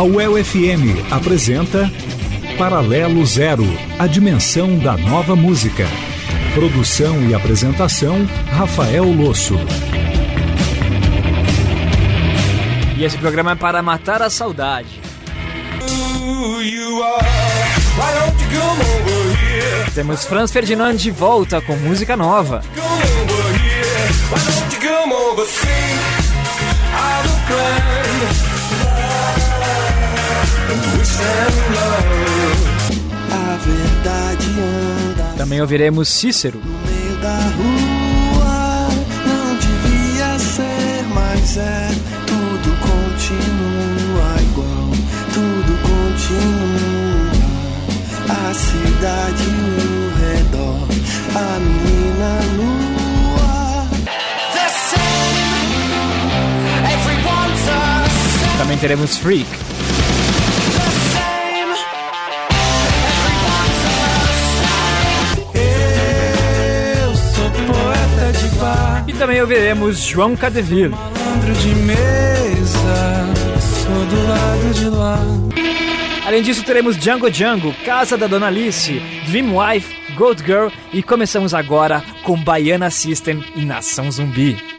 A UEL-FM apresenta Paralelo Zero, a dimensão da nova música. Produção e apresentação, Rafael Losso. E esse programa é para matar a saudade. Ooh, temos Franz Ferdinand de volta com música nova. Também ouviremos Cícero. No meio da rua, não devia ser, mas é. a cidade no redor, a menina lua. Same, Também teremos Freak. Same, Eu sou poeta de bar. E também ouviremos João Cadeville. Malandro de mesa, sou do lado de lá. Além disso, teremos Django Django, Casa da Dona Alice, Dream Wife, Gold Girl e começamos agora com Baiana System em Nação Zumbi.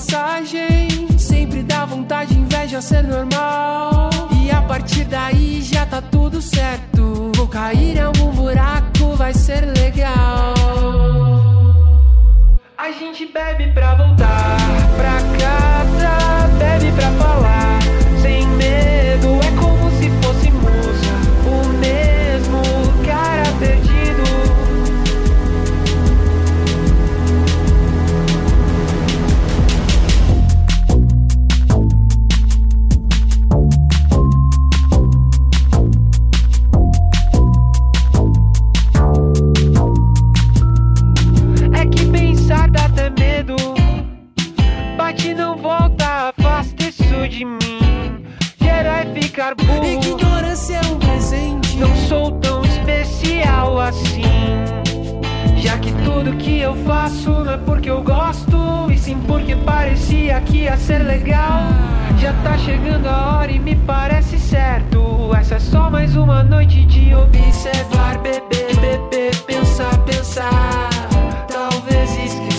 Passagem. Sempre dá vontade, inveja ser normal. E a partir daí já tá tudo certo. Vou cair em algum buraco, vai ser legal. A gente bebe pra voltar pra casa, bebe pra falar ficar burro. Ignorância é um presente. Não sou tão especial assim. Já que tudo que eu faço não é porque eu gosto, e sim porque parecia que ia ser legal. Já tá chegando a hora e me parece certo. Essa é só mais uma noite de observar, beber, beber, pensar, pensar. Talvez esquecer,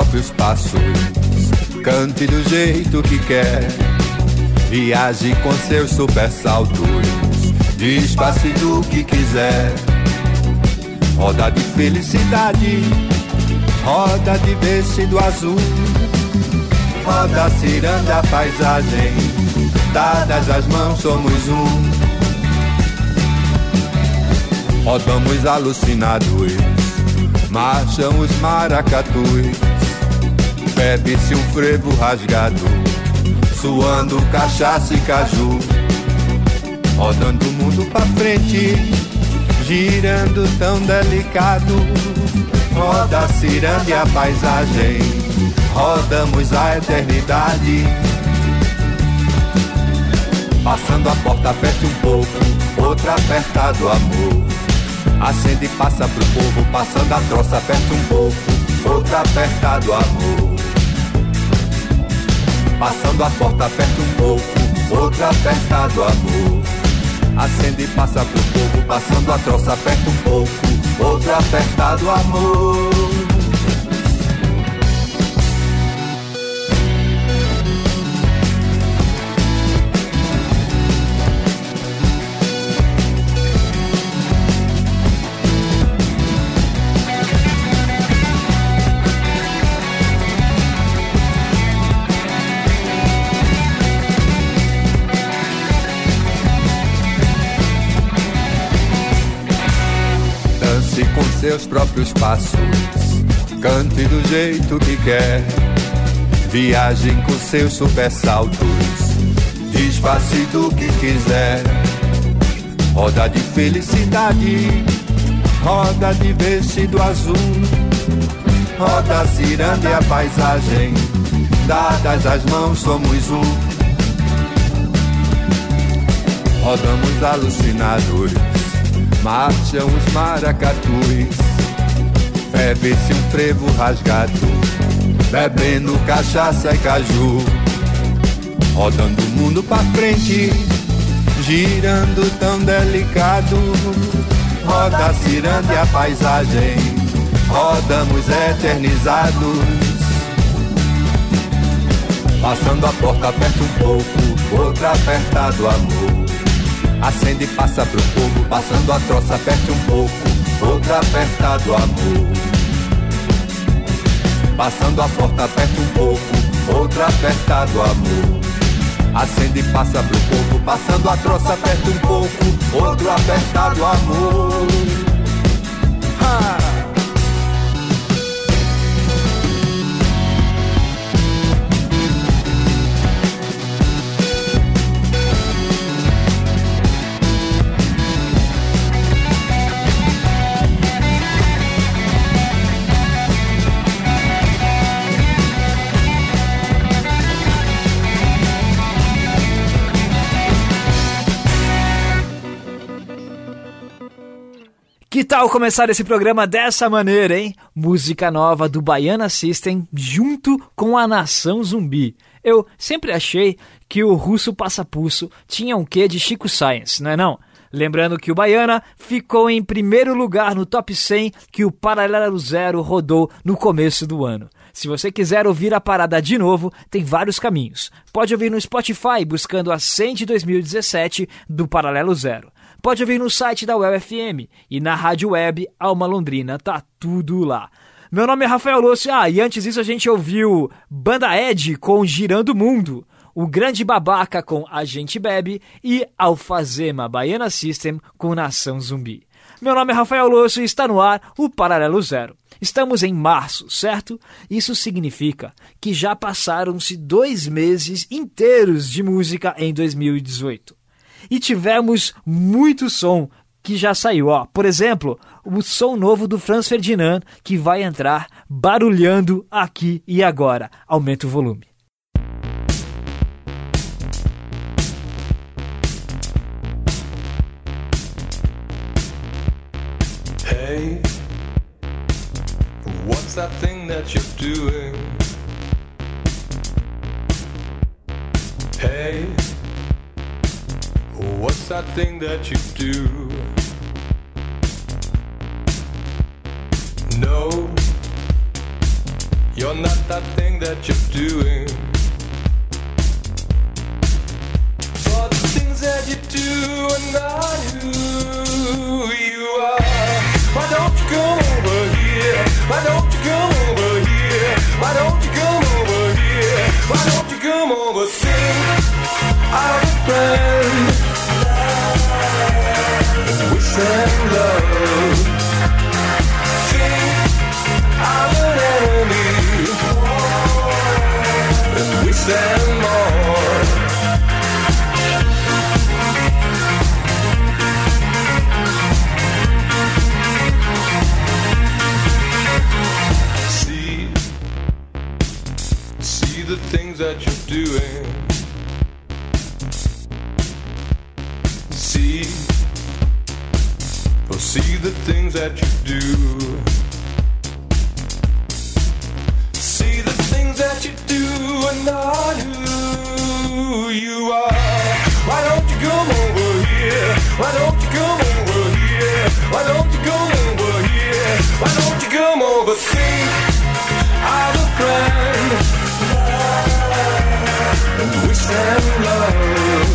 próprios passos, cante do jeito que quer, viaje com seus super saltos, despace do que quiser. Roda de felicidade, roda de vestido azul, roda ciranda paisagem, dadas as mãos somos um. Rodamos alucinados marcham os maracatus. Bebe-se um frevo rasgado, suando cachaça e caju. Rodando o mundo pra frente, girando tão delicado. Roda ciranda a paisagem, rodamos a eternidade. Passando a porta, aperte um pouco, outra apertado amor. Acende e passa pro povo, passando a troça, aperta um pouco, outra apertado amor. Passando a porta, aperta um pouco, outra apertado amor. Acende e passa pro povo, passando a troça, aperta um pouco, outro apertado amor. Seus próprios passos, cante do jeito que quer, viaje com seus super saltos, Desface do que quiser. Roda de felicidade, roda de vestido azul. Roda ciranda e a paisagem, dadas as mãos somos um. Rodamos alucinados, marcham os maracatus. Bebe-se um frevo rasgado, bebendo cachaça e caju. Rodando o mundo pra frente, girando tão delicado. Roda ciranda e a paisagem, rodamos eternizados. Passando a porta, aperta um pouco, outra apertado amor. Acende e passa pro povo, passando a troça, aperte um pouco, outra apertado amor. Passando a porta, aperta um pouco, outra apertado amor. Acende e passa pro povo, passando a troça, aperta um pouco, outro apertado amor. Tal começar esse programa dessa maneira, hein? Música nova do Baiana System junto com a Nação Zumbi. Eu sempre achei que o Russo Passapulso tinha um quê de Chico Science, não é não? Lembrando que o Baiana ficou em primeiro lugar no top 100 que o Paralelo Zero rodou no começo do ano. Se você quiser ouvir a parada de novo, tem vários caminhos. Pode ouvir no Spotify buscando a 100 de 2017 do Paralelo Zero. Pode ouvir no site da UFM e na rádio web Alma Londrina, tá tudo lá. Meu nome é Rafael Lúcio. Ah, e antes disso a gente ouviu Banda Ed com Girando o Mundo, O Grande Babaca com A Gente Bebe e Alfazema Baiana System com Nação Zumbi. Meu nome é Rafael Lúcio e está no ar o Paralelo Zero. Estamos em março, certo? Isso significa que já passaram-se dois meses inteiros de música em 2018 e tivemos muito som que já saiu. Ó, por exemplo, o som novo do Franz Ferdinand que vai entrar barulhando aqui e agora. Aumenta o volume. Hey, what's that thing that you're doing? That thing that you do? No, you're not that thing that you're doing. For the things that you do are not who you are. Why don't you come over here? Why don't you come over here? Why don't you come over here? Why don't you come over? Sing out friend wish and love. The things that you do. See the things that you do and not who you are. Why don't you come over here? Why don't you come over here? Why don't you come over here? Why don't you come over? See, I'm a friend. And wish them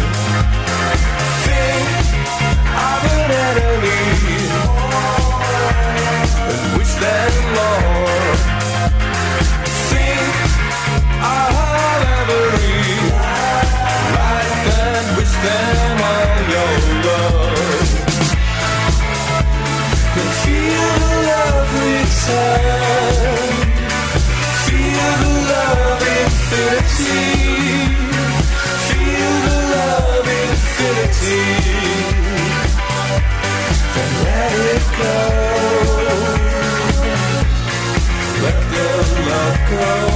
Feel the love infinity. Feel the love infinity. Let it go. Let the love go.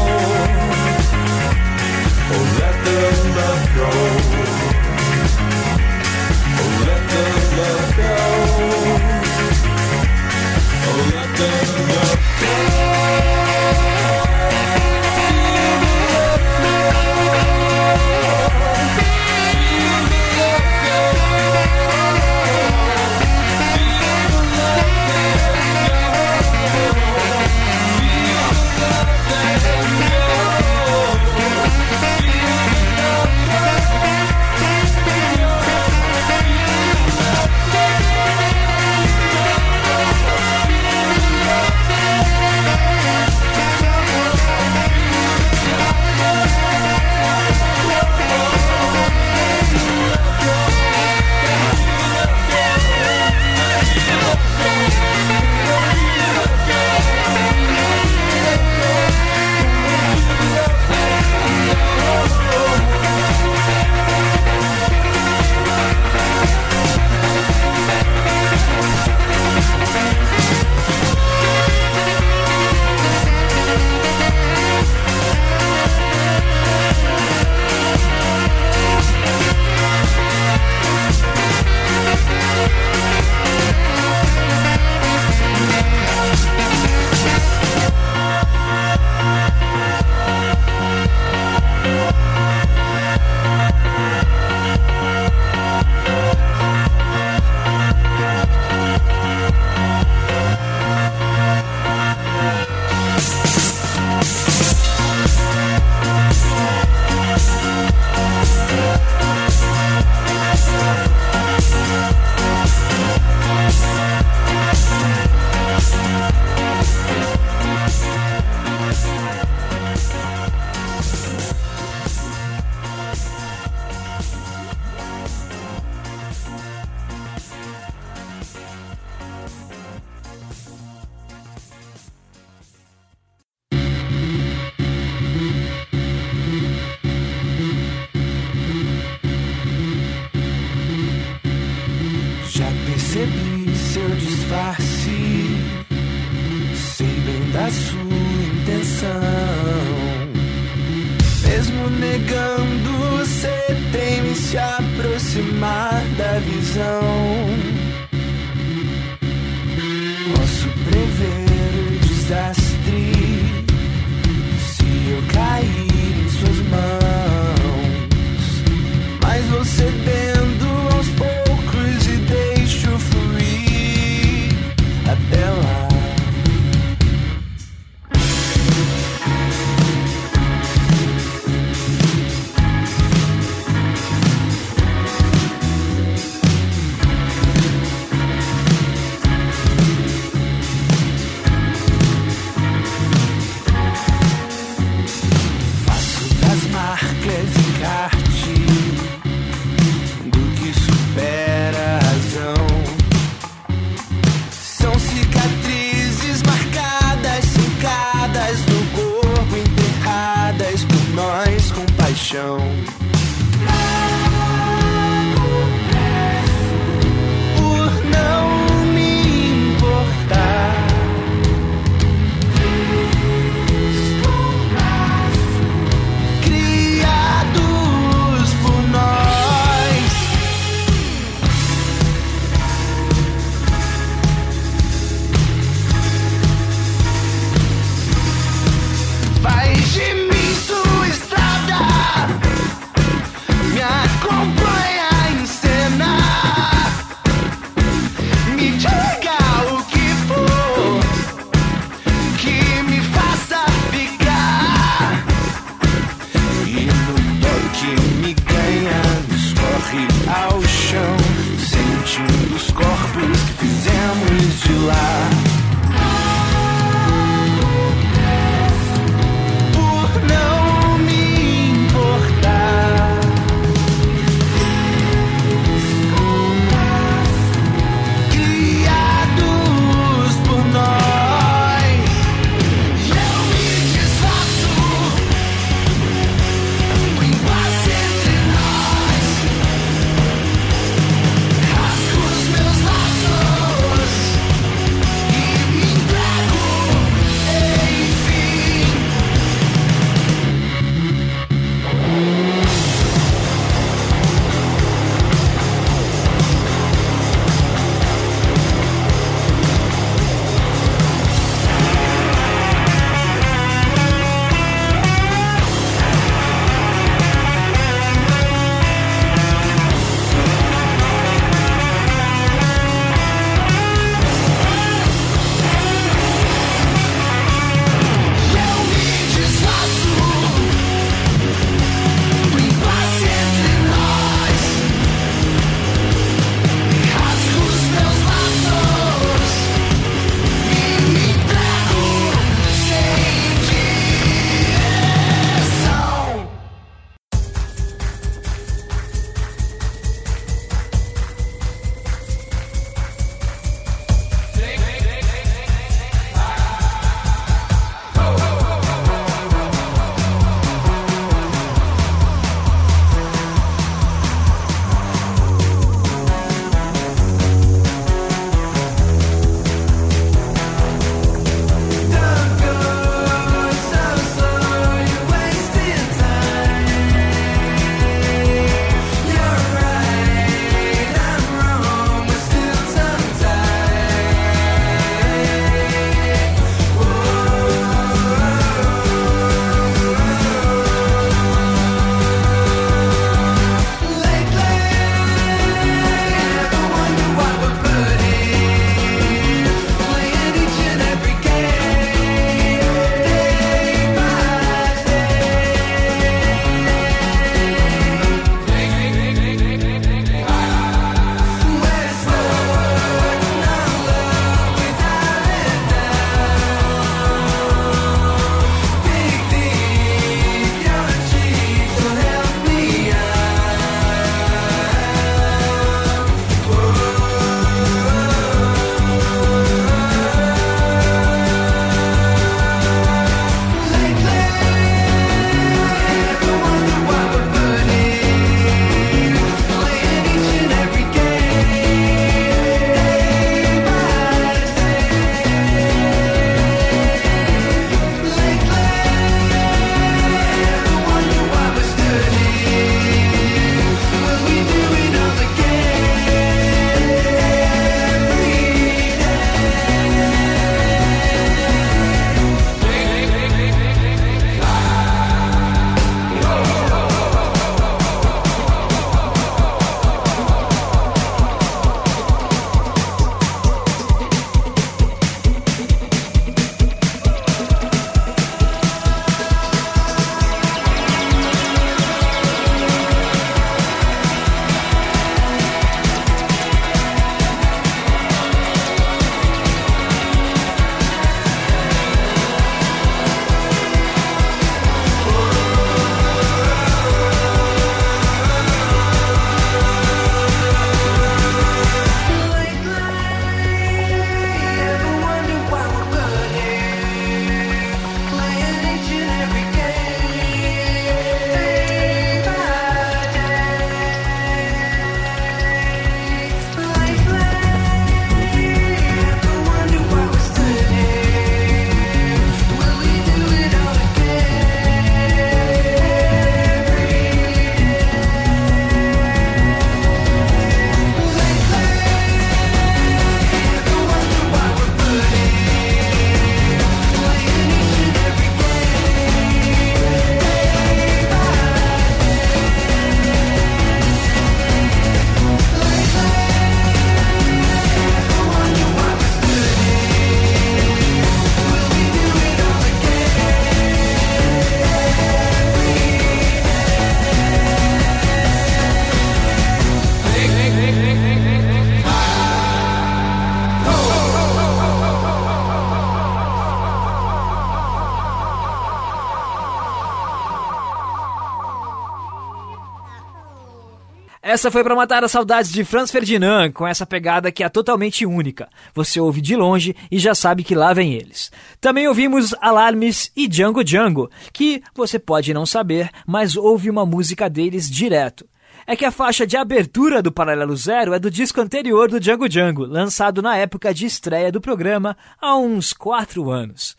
Essa foi para matar as saudades de Franz Ferdinand, com essa pegada que é totalmente única. Você ouve de longe e já sabe que lá vem eles. Também ouvimos Alarmes e Django Django, que você pode não saber, mas ouve uma música deles direto. É que a faixa de abertura do Paralelo Zero é do disco anterior do Django Django, lançado na época de estreia do programa há uns quatro anos.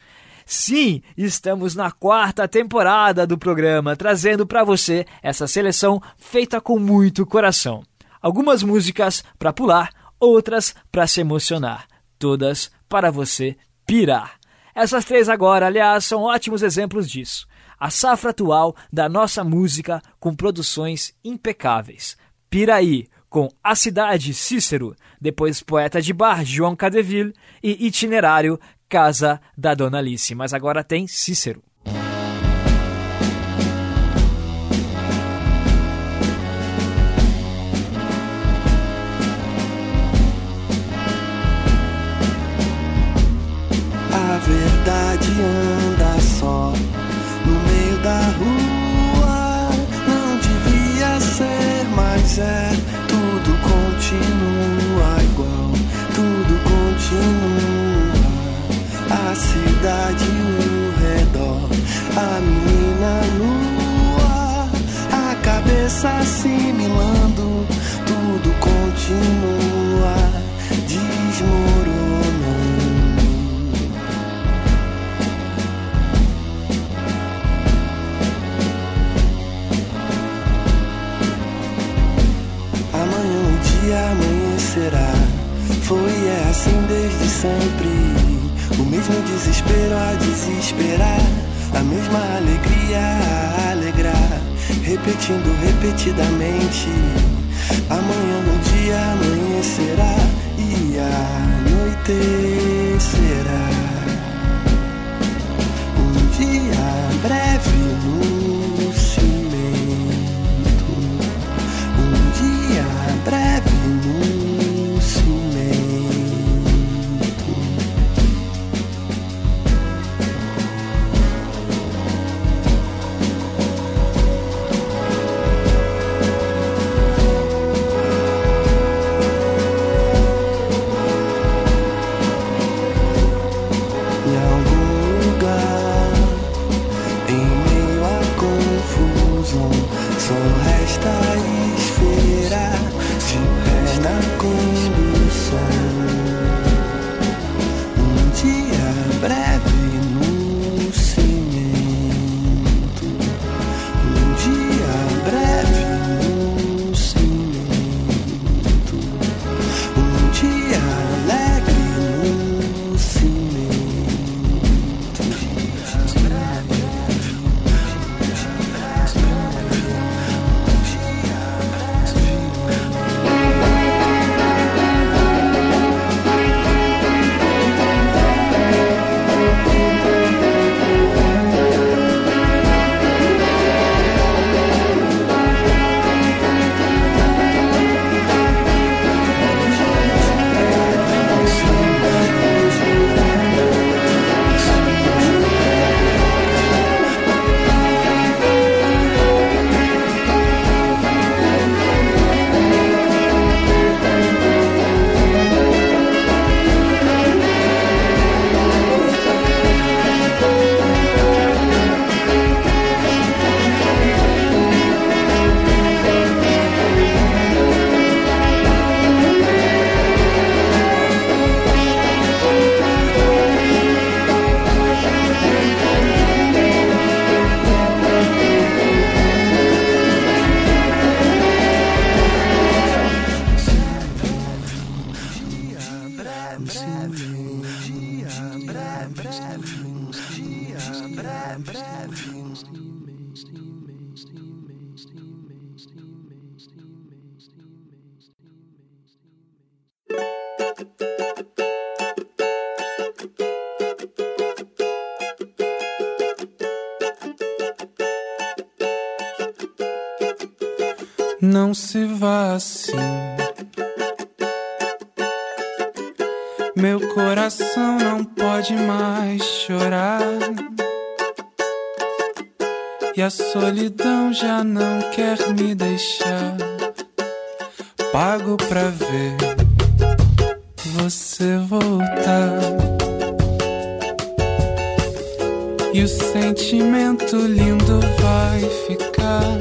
Sim, estamos na quarta temporada do programa, trazendo para você essa seleção feita com muito coração. Algumas músicas para pular, outras para se emocionar, todas para você pirar. Essas três agora, aliás, são ótimos exemplos disso. A safra atual da nossa música com produções impecáveis. Piraí, com A Cidade Cícero, depois Poeta de Bar João Cadeville e Itinerário Casa da Dona Alice. Mas agora tem Cícero. A verdade anda só no meio da rua. Não devia ser, mas é. Já não quer me deixar. pago pra ver você voltar. E o sentimento lindo vai ficar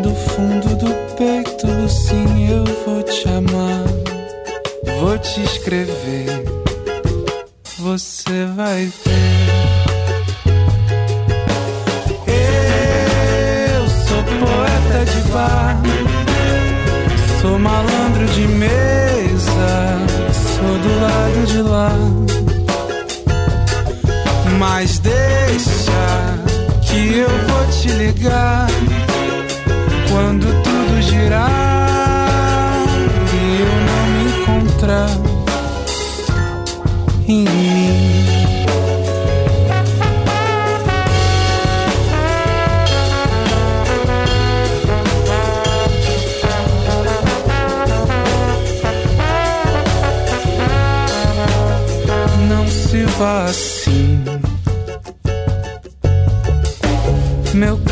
do fundo do peito. Sim, eu vou te amar, vou te escrever. Você vai ver. Malandro de mesa, sou do lado de lá. Mas deixa que eu vou te ligar quando tudo girar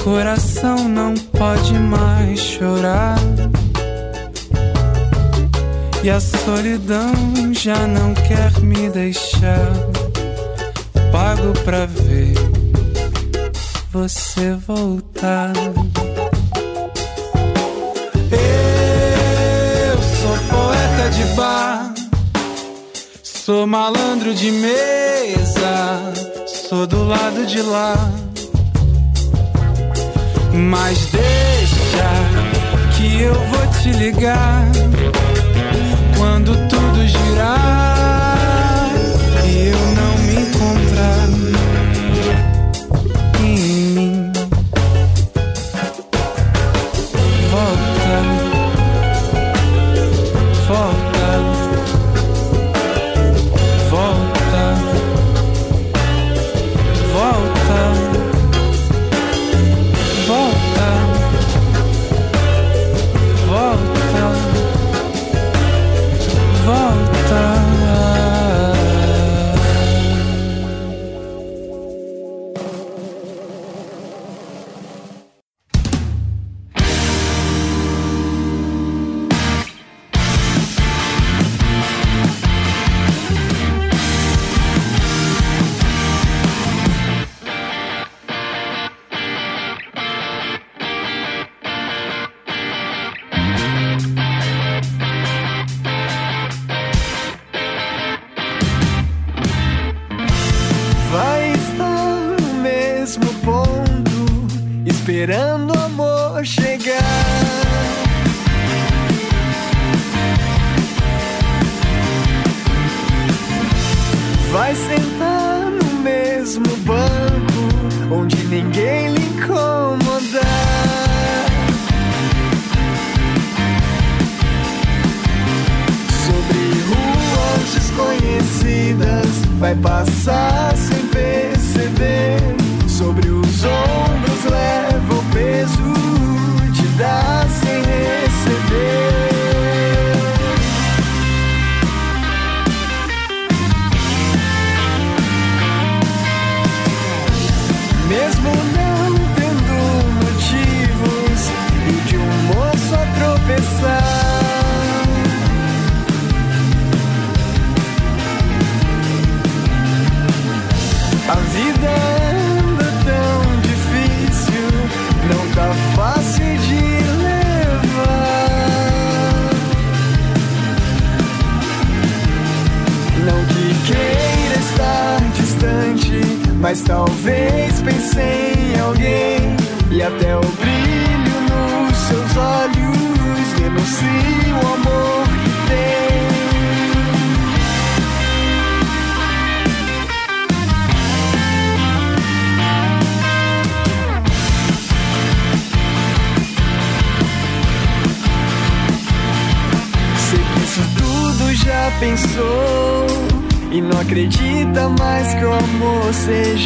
coração não pode mais chorar. E a solidão já não quer me deixar. Pago pra ver você voltar. Eu sou poeta de bar. Sou malandro de mesa, sou do lado de lá. Mas deixa que eu vou te ligar quando tudo girar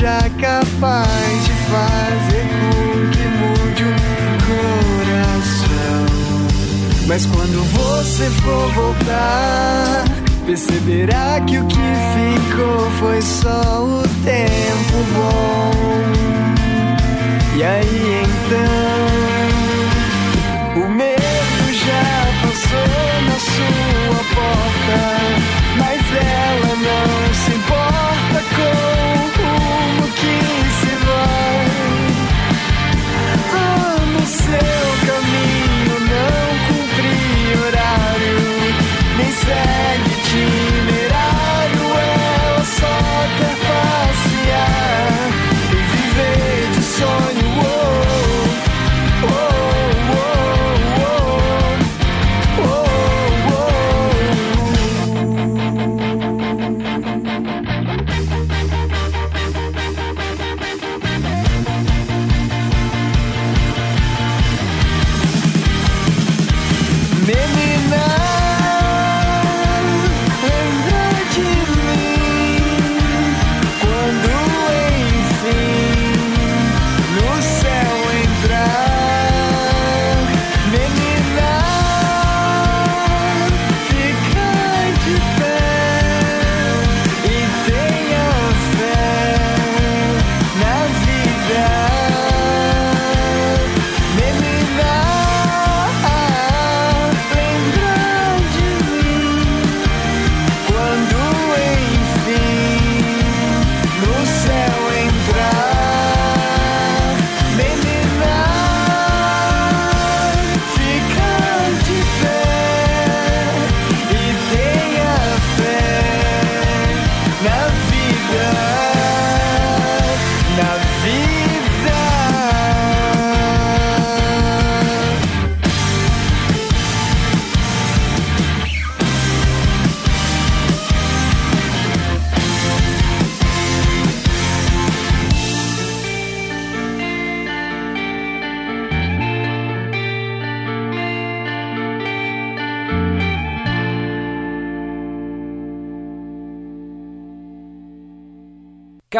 seja capaz de fazer com que mude um coração. Mas quando você for voltar Perceberá que o que ficou foi só o tempo bom. E aí então o meu Ela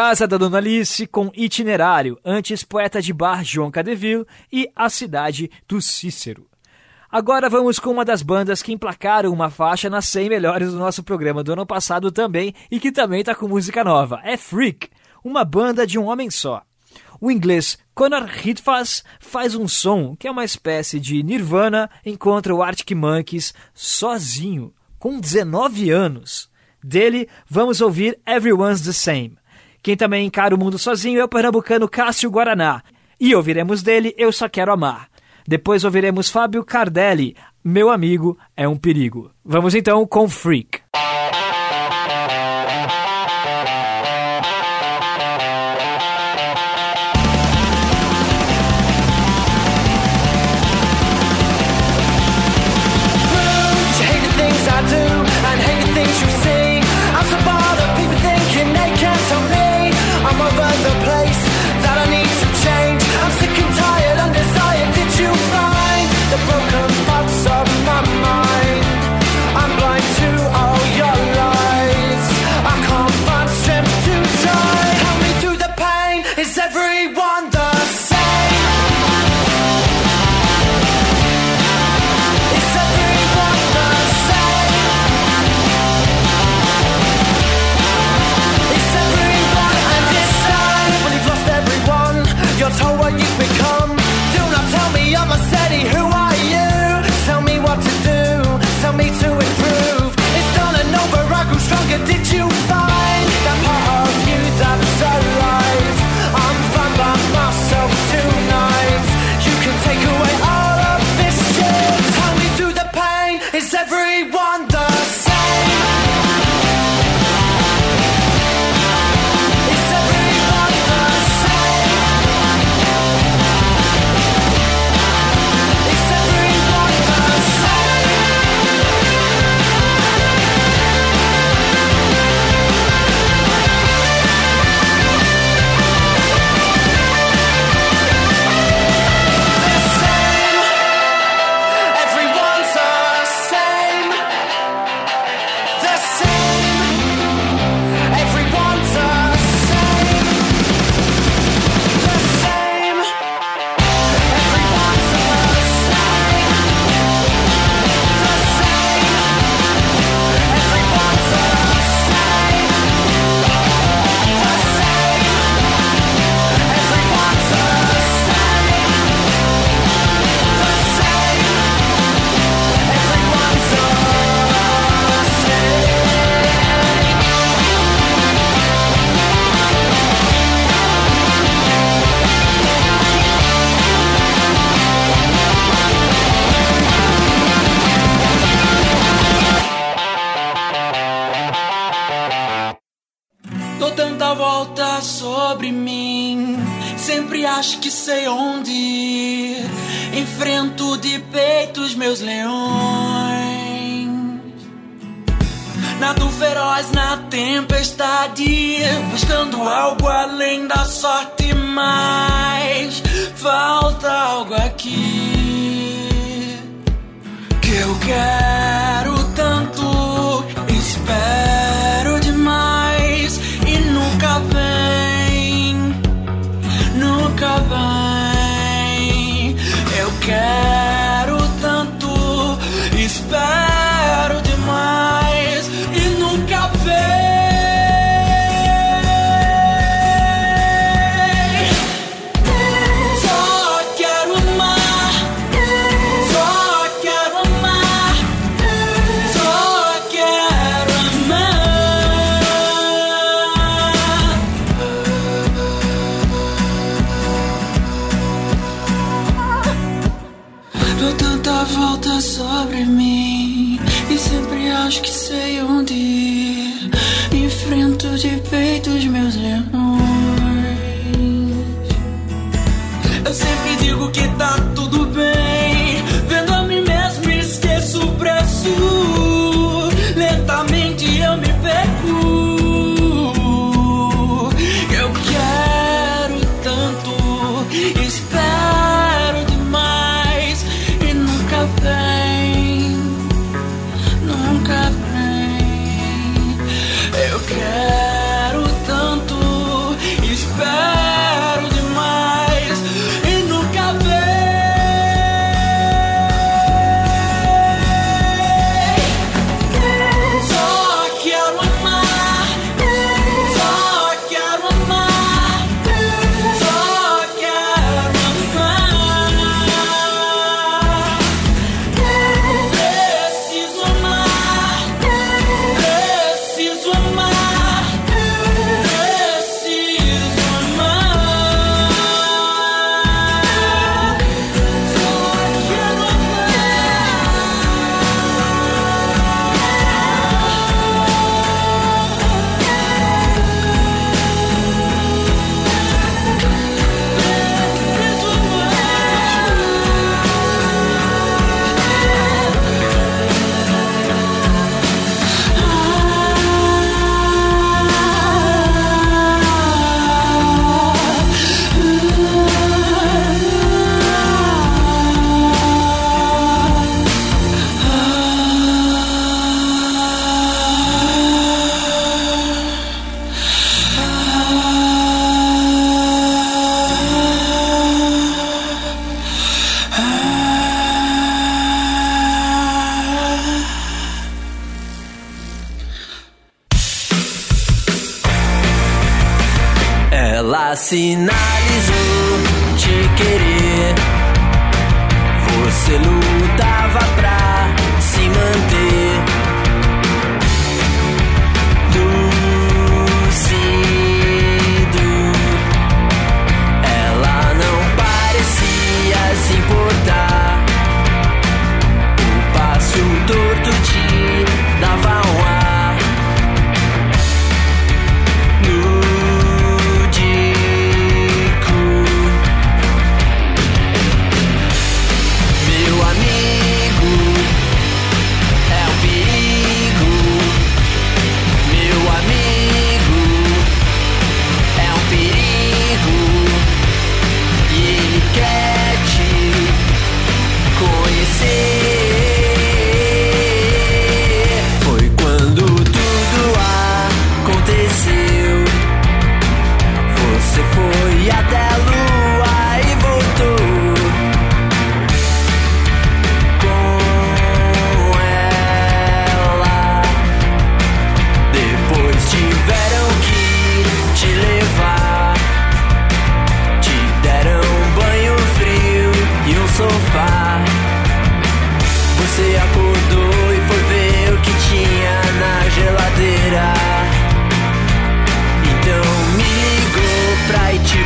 Casa da Dona Alice com Itinerário, antes poeta de bar João Cadeville e A Cidade do Cícero. Agora vamos com uma das bandas que emplacaram uma faixa nas 100 melhores do nosso programa do ano passado também e que também está com música nova. É Freak, uma banda de um homem só. O inglês Conor Hitfaz faz um som que é uma espécie de Nirvana encontra o Arctic Monkeys sozinho, com 19 anos. Dele, vamos ouvir Everyone's the Same. Quem também encara o mundo sozinho é o pernambucano Cássio Guaraná. E ouviremos dele Eu Só Quero Amar. Depois ouviremos Fábio Cardelli, Meu Amigo é um Perigo. Vamos então com Freak.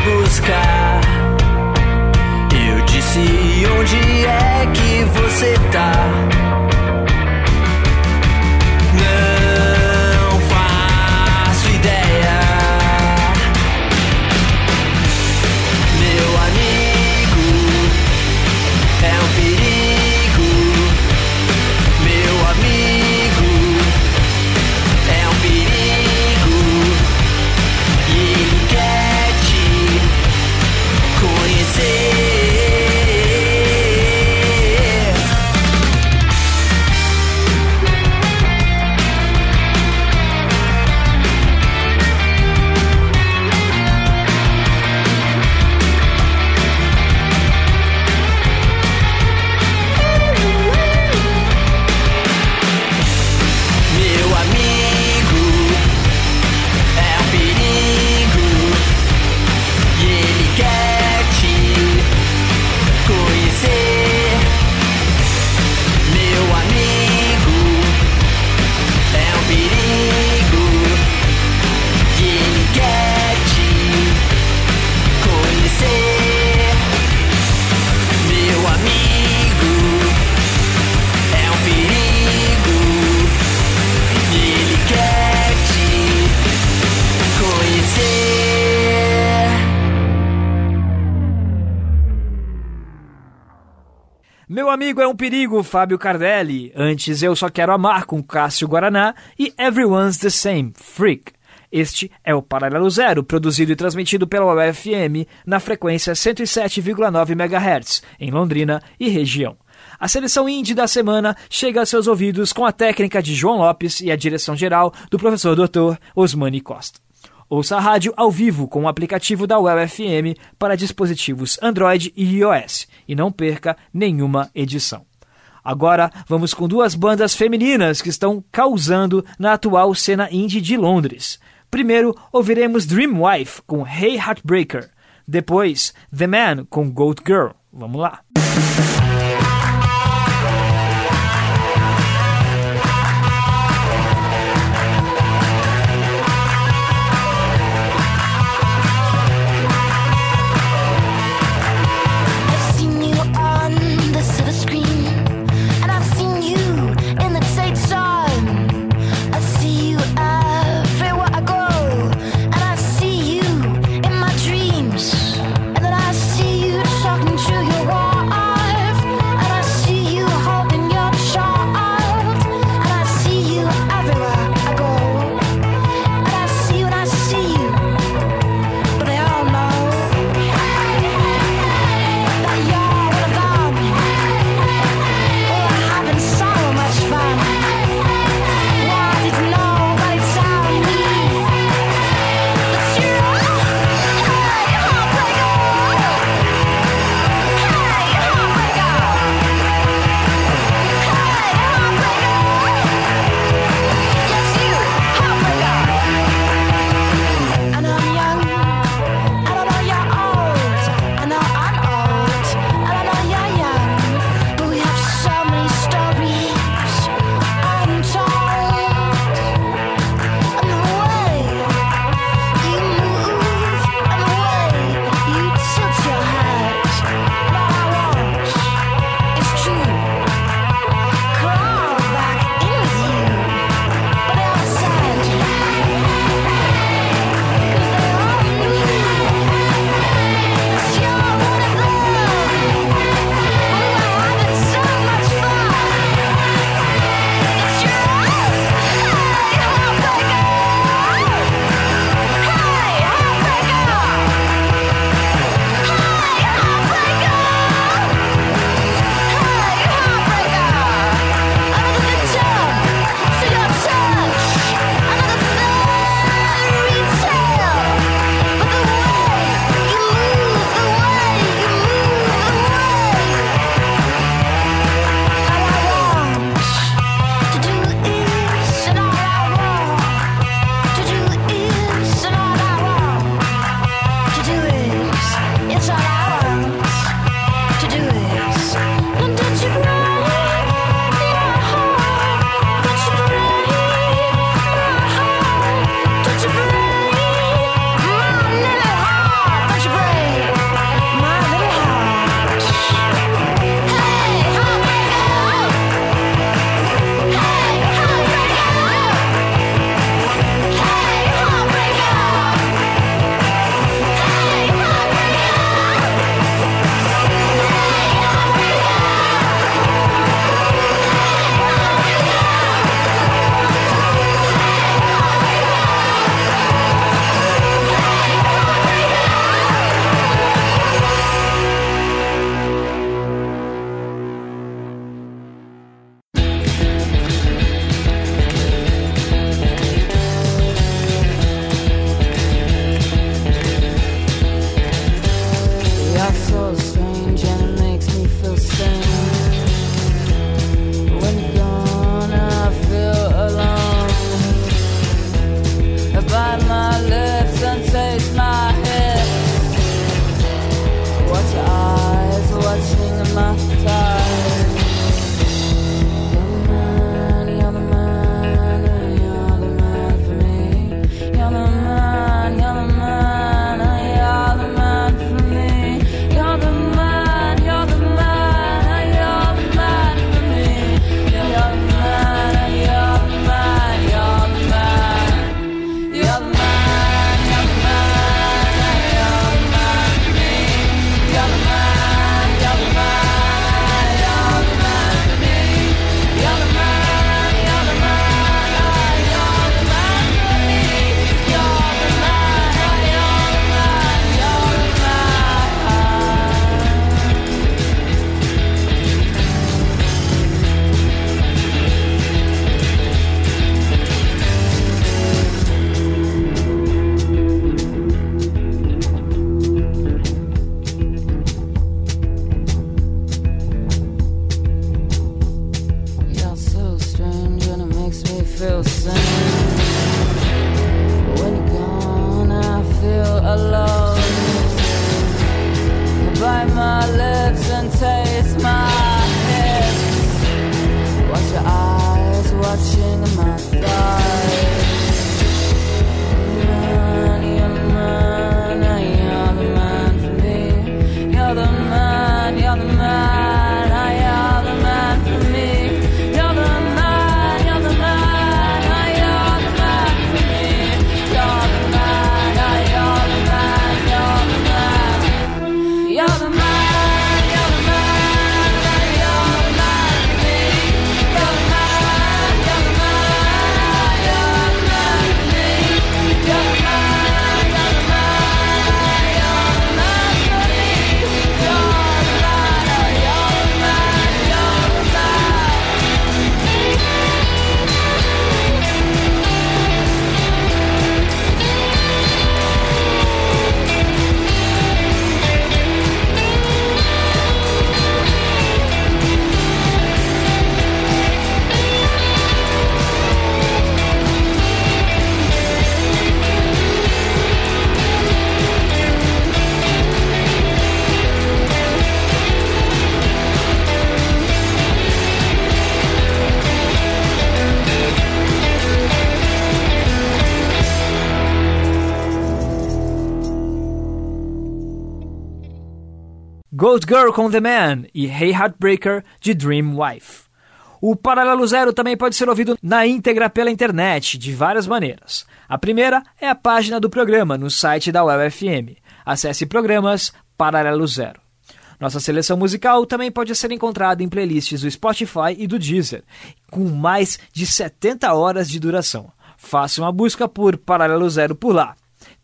Buscar. Eu disse onde é que você tá? Amigo é um perigo, Fábio Cardelli. Antes eu só quero amar com Cássio Guaraná e Everyone's the Same, Freak. Este é o Paralelo Zero, produzido e transmitido pela UFM na frequência 107,9 MHz, em Londrina e região. A seleção indie da semana chega a seus ouvidos com a técnica de João Lopes e a direção geral do professor Dr. Osmani Costa. Ouça a rádio ao vivo com o aplicativo da UFM para dispositivos Android e iOS e não perca nenhuma edição. Agora vamos com duas bandas femininas que estão causando na atual cena indie de Londres. Primeiro ouviremos Dreamwife com Hey Heartbreaker. Depois The Man com Goat Girl. Vamos lá. Gold Girl com The Man e Hey Heartbreaker de Dream Wife. O Paralelo Zero também pode ser ouvido na íntegra pela internet, de várias maneiras. A primeira é a página do programa no site da UFM. Acesse Programas Paralelo Zero. Nossa seleção musical também pode ser encontrada em playlists do Spotify e do Deezer, com mais de 70 horas de duração. Faça uma busca por Paralelo Zero por lá.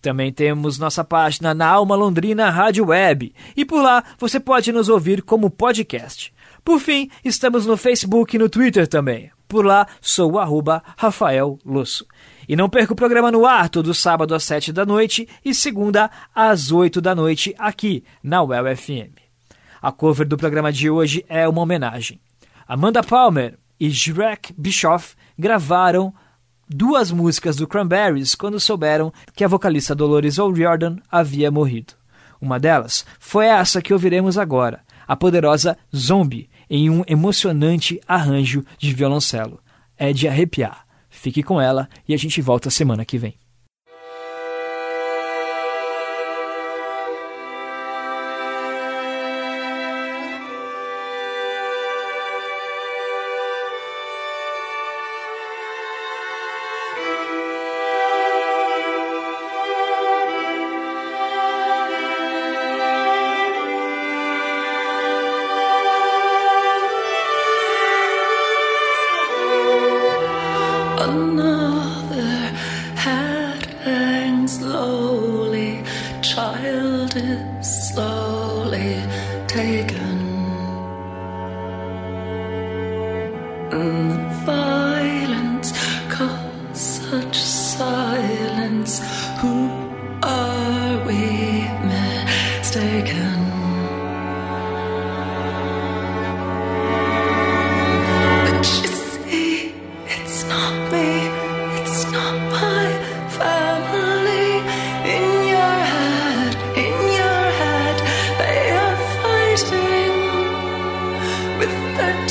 Também temos nossa página na Alma Londrina Rádio Web, e por lá você pode nos ouvir como podcast. Por fim, estamos no Facebook e no Twitter também. Por lá, sou arroba Rafael Lusso. E não perca o programa no ar todo sábado às 7 da noite e segunda às 8 da noite aqui na UEL FM. A cover do programa de hoje é uma homenagem. Amanda Palmer e Shrek Bischoff gravaram duas músicas do Cranberries quando souberam que a vocalista Dolores O'Riordan havia morrido. Uma delas foi essa que ouviremos agora, a poderosa Zombie, em um emocionante arranjo de violoncelo. É de arrepiar. Fique com ela e a gente volta semana que vem. with the